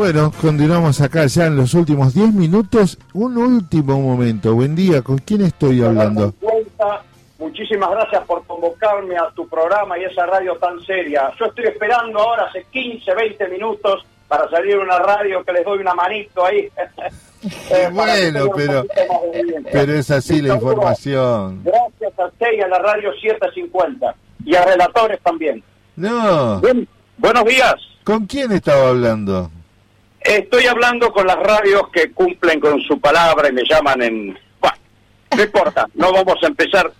Bueno, continuamos acá ya en los últimos 10 minutos. Un último momento. Buen día, ¿con quién estoy hablando? Muchísimas gracias por convocarme a tu programa y esa radio tan seria. Yo estoy esperando ahora hace 15, 20 minutos para salir una radio que les doy una manito ahí. Eh, bueno, pero, pero es así la información. Gracias a usted y a la radio 750 y a relatores también. No. Buenos días. ¿Con quién estaba hablando? Estoy hablando con las radios que cumplen con su palabra y me llaman en... Bueno, no importa, no vamos a empezar.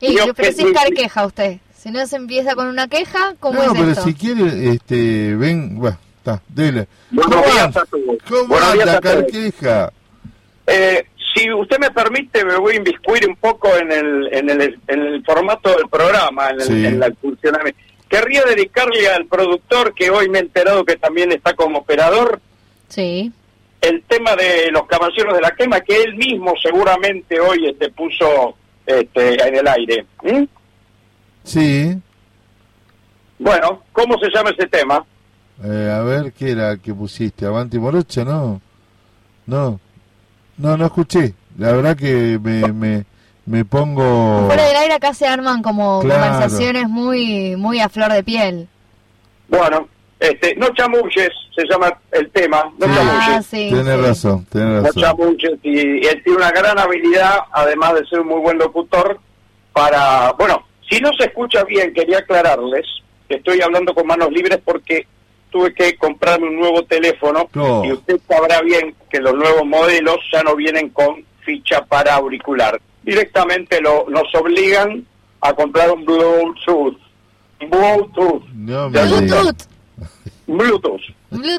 Y yo, pero es queja usted. Si no se empieza con una queja, ¿cómo no, pero si quiere, este, ven, bueno, está, dele. Buenos días a todos. ¿Cómo Buenos anda, Carqueja? Eh, si usted me permite, me voy a inviscuir un poco en el, en el, en el formato del programa, en, el, en la funcionamiento. Querría dedicarle al productor, que hoy me he enterado que también está como operador, Sí. El tema de los caballeros de la quema, que él mismo seguramente hoy este, puso este, en el aire. ¿Mm? Sí. Bueno, ¿cómo se llama ese tema? Eh, a ver, ¿qué era que pusiste? ¿Avanti Morocha? No. No. No, no escuché. La verdad que me, me, me pongo... Fuera del aire acá se arman como conversaciones muy, muy a flor de piel. Bueno, este, no chamulles, se llama el tema, no ah, tiene razón, tiene razón. No chamulles, y, él tiene una gran habilidad, además de ser un muy buen locutor, para, bueno, si no se escucha bien, quería aclararles que estoy hablando con manos libres porque tuve que comprarme un nuevo teléfono y usted sabrá bien que los nuevos modelos ya no vienen con ficha para auricular. Directamente lo, nos obligan a comprar un Bluetooth. Bluetooth. Bluetooth. Bluetooth.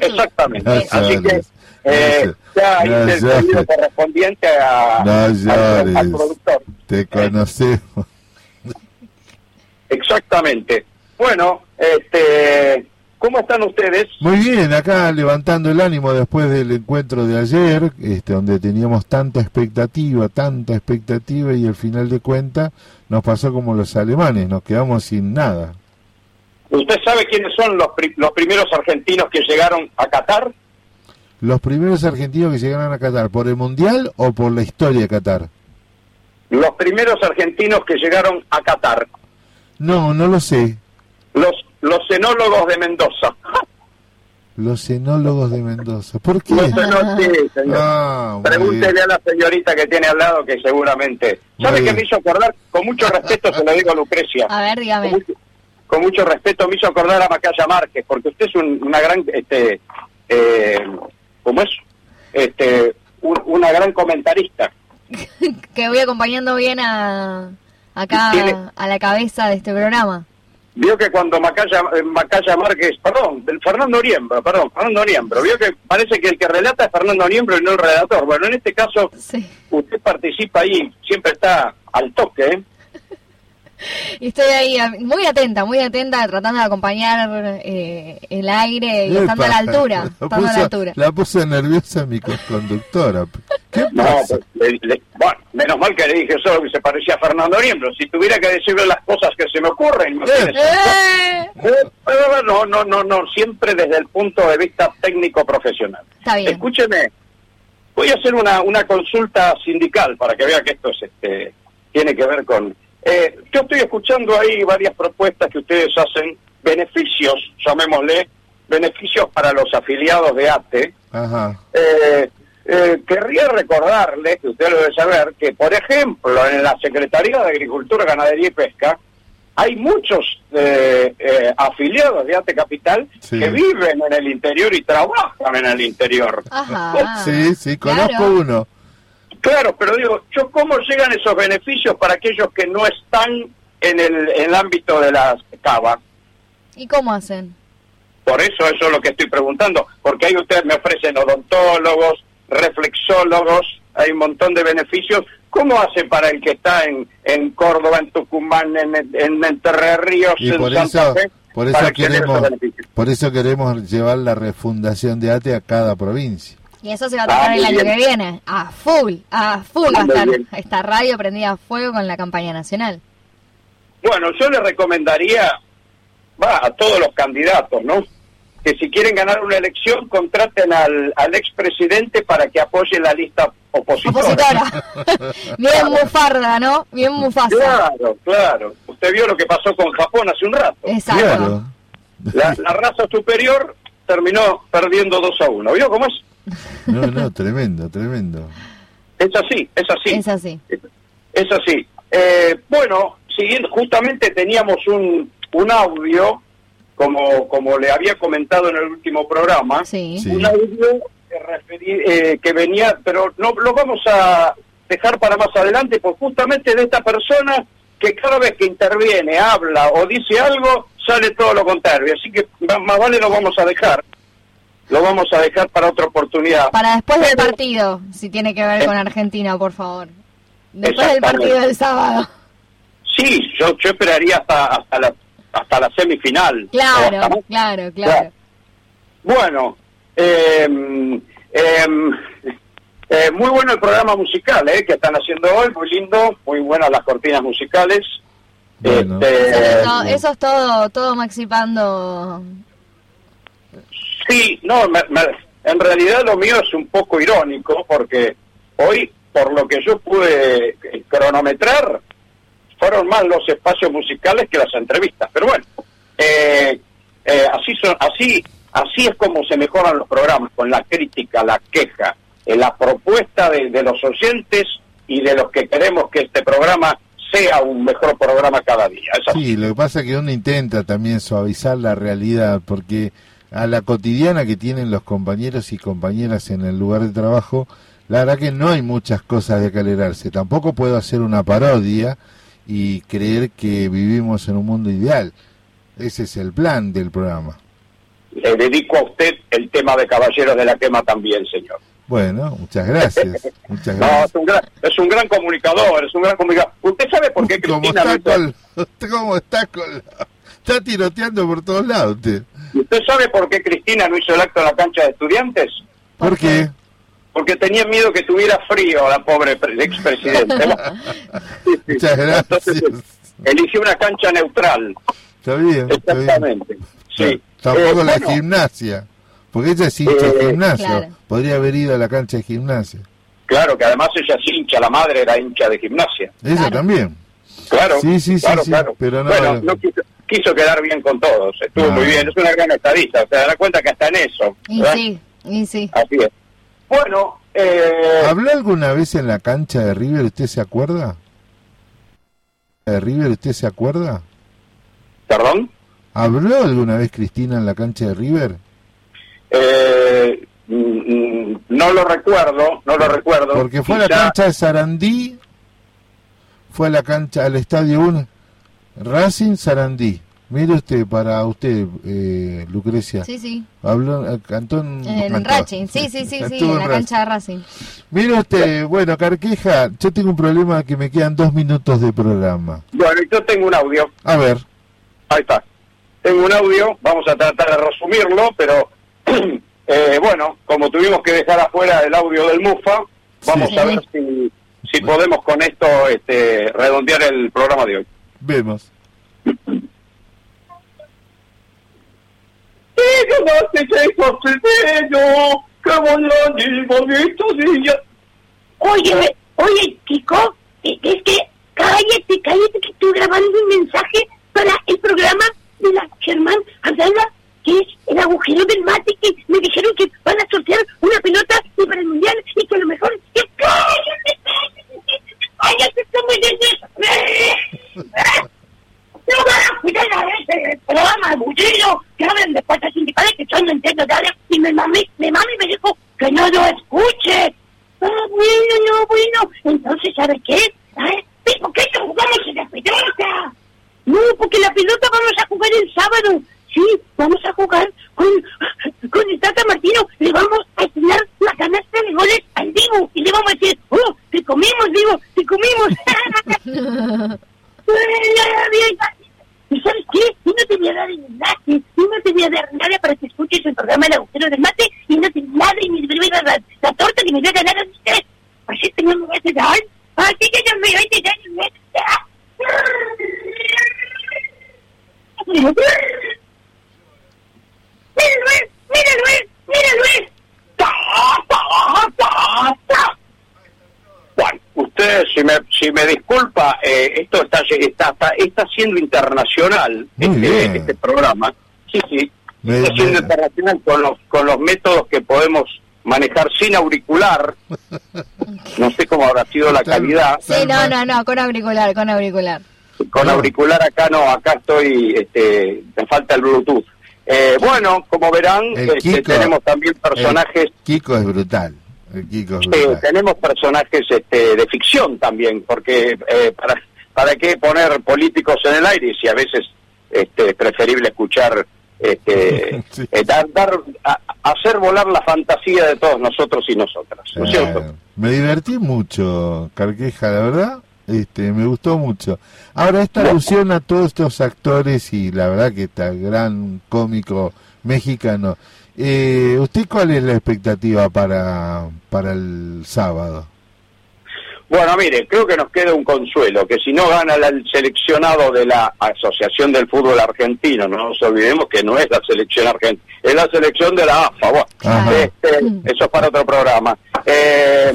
Exactamente. Así que eh, ya hice el correspondiente a, al, productor. Te conocemos. Exactamente. Bueno, este, ¿cómo están ustedes? Muy bien, acá levantando el ánimo después del encuentro de ayer, este, donde teníamos tanta expectativa, tanta expectativa y al final de cuentas nos pasó como los alemanes, nos quedamos sin nada. ¿Usted sabe quiénes son los, los primeros argentinos que llegaron a Qatar? ¿Los primeros argentinos que llegaron a Qatar por el Mundial o por la historia de Qatar? Los primeros argentinos que llegaron a Qatar. No, no lo sé. Los, los cenólogos de Mendoza. Los cenólogos de Mendoza. ¿Por qué? Los sí, ah, Pregúntele a la señorita que tiene al lado que seguramente. ¿Sabe qué me hizo acordar? Con mucho respeto se lo digo a Lucrecia. A ver, dígame con mucho respeto me hizo acordar a Macaya Márquez, porque usted es una gran, este, eh, ¿cómo es? Este, una gran comentarista. que voy acompañando bien a, acá a la cabeza de este programa. Vio que cuando Macaya, eh, Macaya Márquez, perdón, Fernando Niembro, perdón, Fernando Niembro, vio que parece que el que relata es Fernando Niembro y no el redactor. Bueno, en este caso, usted participa ahí, siempre está al toque, ¿eh? y estoy ahí muy atenta, muy atenta, tratando de acompañar eh, el aire y estando a la altura. La puso, a la, altura. la puse nerviosa mi conductora. ¿Qué pasa? Pues, bueno, menos mal que le dije solo que se parecía a Fernando Niembro. Si tuviera que decirle las cosas que se me ocurren, eh. no, no, no, no, siempre desde el punto de vista técnico profesional. Está bien. Escúcheme, voy a hacer una, una consulta sindical para que vea que esto es, este, tiene que ver con eh, yo estoy escuchando ahí varias propuestas que ustedes hacen, beneficios, llamémosle, beneficios para los afiliados de ATE. Eh, eh, querría recordarles, que usted lo debe saber, que por ejemplo en la Secretaría de Agricultura, Ganadería y Pesca hay muchos afiliados de ATE Capital que viven en el interior y trabajan en el interior. Sí, sí, conozco uno. Claro, pero digo, yo ¿cómo llegan esos beneficios para aquellos que no están en el, en el ámbito de las cava? ¿Y cómo hacen? Por eso, eso es lo que estoy preguntando, porque ahí ustedes me ofrecen odontólogos, reflexólogos, hay un montón de beneficios. ¿Cómo hace para el que está en, en Córdoba, en Tucumán, en, en Entre Ríos, en por Santa Fe? Por eso, queremos, por eso queremos llevar la refundación de ATE a cada provincia. Y eso se va a tocar el año que viene, a full, a full va a estar esta radio prendida a fuego con la campaña nacional. Bueno, yo le recomendaría, va, a todos los candidatos, ¿no? que si quieren ganar una elección contraten al, al expresidente para que apoye la lista opositora. Bien mufarda, ¿no? Bien mufasa. Claro, claro. Usted vio lo que pasó con Japón hace un rato. Exacto. La, la raza superior terminó perdiendo 2 a 1. ¿Vio cómo es? No, no, tremendo, tremendo. Es así, es así. Es así. Es así. Eh, bueno, siguiendo, justamente teníamos un, un audio, como, como le había comentado en el último programa, Sí. Un audio que, referí- eh, que venía, pero no lo vamos a dejar para más adelante, pues justamente de esta persona que cada vez que interviene, habla o dice algo, sale todo lo contrario. Así que más vale lo vamos a dejar. Lo vamos a dejar para otra oportunidad. Para después del partido, si tiene que ver Eh. con Argentina, por favor. Después del partido del sábado. Sí, yo, yo esperaría hasta, hasta, la, hasta la semifinal. Claro, hasta claro, claro. Bueno, eh, eh, eh, muy bueno el programa musical eh, que están haciendo hoy, muy lindo, muy buenas las cortinas musicales. Bueno. Este, Eso es todo, eso es todo, todo Maxi Pando. Sí, no, me- me- en realidad lo mío es un poco irónico porque hoy, por lo que yo pude eh, cronometrar, fueron más los espacios musicales que las entrevistas. Pero bueno, eh, eh, así son, así, así es como se mejoran los programas, con la crítica, la queja, eh, la propuesta de, de los oyentes y de los que queremos que este programa sea un mejor programa cada día. Sí, lo que pasa es que uno intenta también suavizar la realidad, porque a la cotidiana que tienen los compañeros y compañeras en el lugar de trabajo, la verdad que no hay muchas cosas de calerarse. Tampoco puedo hacer una parodia y creer que vivimos en un mundo ideal. Ese es el plan del programa. Le dedico a usted el tema de Caballeros de la Quema también, señor. Bueno, muchas gracias. Muchas No, es un gran, es un gran comunicador, es un gran comunicador. ¿Usted sabe por qué ¿Cómo Cristina está, ¿Cómo está con la- Está tiroteando por todos lados usted. ¿Usted sabe por qué Cristina no hizo el acto en la cancha de estudiantes? ¿Por qué? Porque tenía miedo que tuviera frío la pobre pre- expresidente. Sí, sí. Muchas gracias. Entonces, eligió una cancha neutral. Está bien. Está bien. Exactamente. Sí. Tampoco Eh, la bueno, gimnasia. Porque ella es hincha de Eh, gimnasio. Claro. Podría haber ido a la cancha de gimnasia. Claro, que además ella es hincha, la madre era hincha de gimnasia. Ella Claro. también. Claro. Sí, sí, sí, claro, sí, claro. pero no- bueno, no quiso, quiso quedar bien con todos. Estuvo No. muy bien. Es una gran estadista. Se dará cuenta que hasta en eso. Y sí, y sí. Así es. Bueno, eh, ¿Habló alguna vez en la cancha de River? ¿Usted se acuerda? ¿De River usted se acuerda? perdón. ¿Habló alguna vez Cristina en la cancha de River? Eh, mm, mm, no lo recuerdo, no lo recuerdo. Porque fue a la cancha de Sarandí, fue a la cancha, al Estadio 1, Racing Sarandí. Mire usted, para usted, eh, Lucrecia. Sí, sí. Habló, eh, cantó en, En. Racing, sí, sí, sí, sí, en la Racing. cancha de Racing. Mire usted, bueno, Carqueja, yo tengo un problema que me quedan dos minutos de programa. Bueno, yo tengo un audio. A ver, Ahí está. Tengo un audio, vamos a tratar de resumirlo, pero eh, bueno, como tuvimos que dejar afuera el audio del MUFA, vamos Sí. a ver si, si podemos con esto este, redondear el programa de hoy. Vemos. Oye, oye, chico, es que cállate, cállate, que estoy grabando un mensaje para el programa de la Germán Abdala, que es el agujero del mate, que me dijeron que van a sortear una pelota y para el mundial y que a lo mejor. ¡Que cállate, cállate, cállate, estamos en eso! No van a cuidar a ese programa aburrido que hablan de fuerzas sindicales que yo no entiendo nada y mi mami, mi mami me dijo no lo escuche. Ah, bueno, no, bueno. Entonces, ¿sabe qué? ¿Eh? ¿Por qué no jugamos en la pelota? No, porque la pelota vamos a jugar el sábado. Sí, vamos a jugar con, con el Tata Martino. Le vamos a enseñar la canasta de goles al Divo. Y le vamos a decir, oh, te comimos, Divo, te comimos. ¿Y sabes qué? No te voy a dar enlace, no te voy a dar nada para que escuches el programa El Agujero del Mate que me tratan a ustedes. Así que no me voy a tratar. Así que no me voy a tratar. Me voy a. Mira Luis, mira Luis, mira Luis. Bueno, usted, si me, si me disculpa, eh, esto está, está, está, está siendo internacional, este, este programa. Sí, sí, está siendo internacional con los, con los métodos que podemos manejar sin auricular. No sé cómo habrá sido la calidad. Sí, no, no, no, con auricular, con auricular. Con auricular acá no, acá estoy, este, me falta el Bluetooth. Eh, bueno, como verán, este, tenemos también personajes... Kiko es brutal. Kiko tenemos personajes este, de ficción también, porque eh, para, ¿para qué poner políticos en el aire si a veces este, es preferible escuchar este, eh, dar, hacer volar la fantasía de todos nosotros y nosotras, ¿no es cierto? Me divertí mucho, Carqueja, la verdad, este, me gustó mucho. Ahora, esta alusión a todos estos actores y la verdad que está gran cómico mexicano, eh, ¿usted cuál es la expectativa para, para el sábado? Bueno, mire, creo que nos queda un consuelo, que si no gana el seleccionado de la Asociación del Fútbol Argentino, no nos olvidemos que no es la selección argentina, es la selección de la AFA, este, eso es para otro programa. Eh,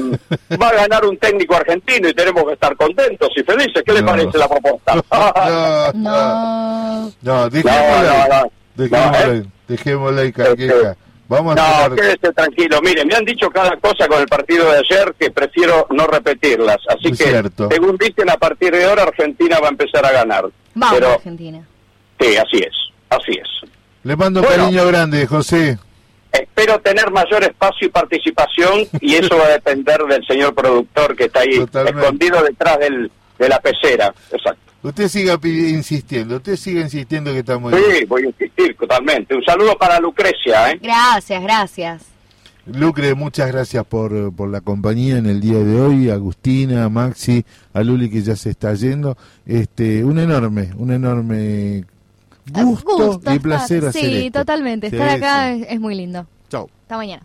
va a ganar un técnico argentino y tenemos que estar contentos y felices. ¿Qué le parece la propuesta? no, no, dejémosla, dejémosla, dejémosla ahí, Vamos a no, quédese tranquilo. Mire, me han dicho cada cosa con el partido de ayer que prefiero no repetirlas. Así que, según dicen, a partir de ahora Argentina va a empezar a ganar. Vamos, Argentina. Sí, así es, así es. Le mando un cariño grande, José. Espero tener mayor espacio y participación y eso va a depender del señor productor que está ahí escondido detrás del, de la pecera. Exacto. Usted siga insistiendo, usted sigue insistiendo que estamos Sí, voy a insistir totalmente. Un saludo para Lucrecia. ¿eh? Gracias, gracias. Lucre, muchas gracias por, por la compañía en el día de hoy, Agustina, Maxi, a Luli que ya se está yendo. Este, un enorme, un enorme gusto, y placer hacer Sí, totalmente. Estar acá es, es, muy lindo. Chao. Hasta mañana.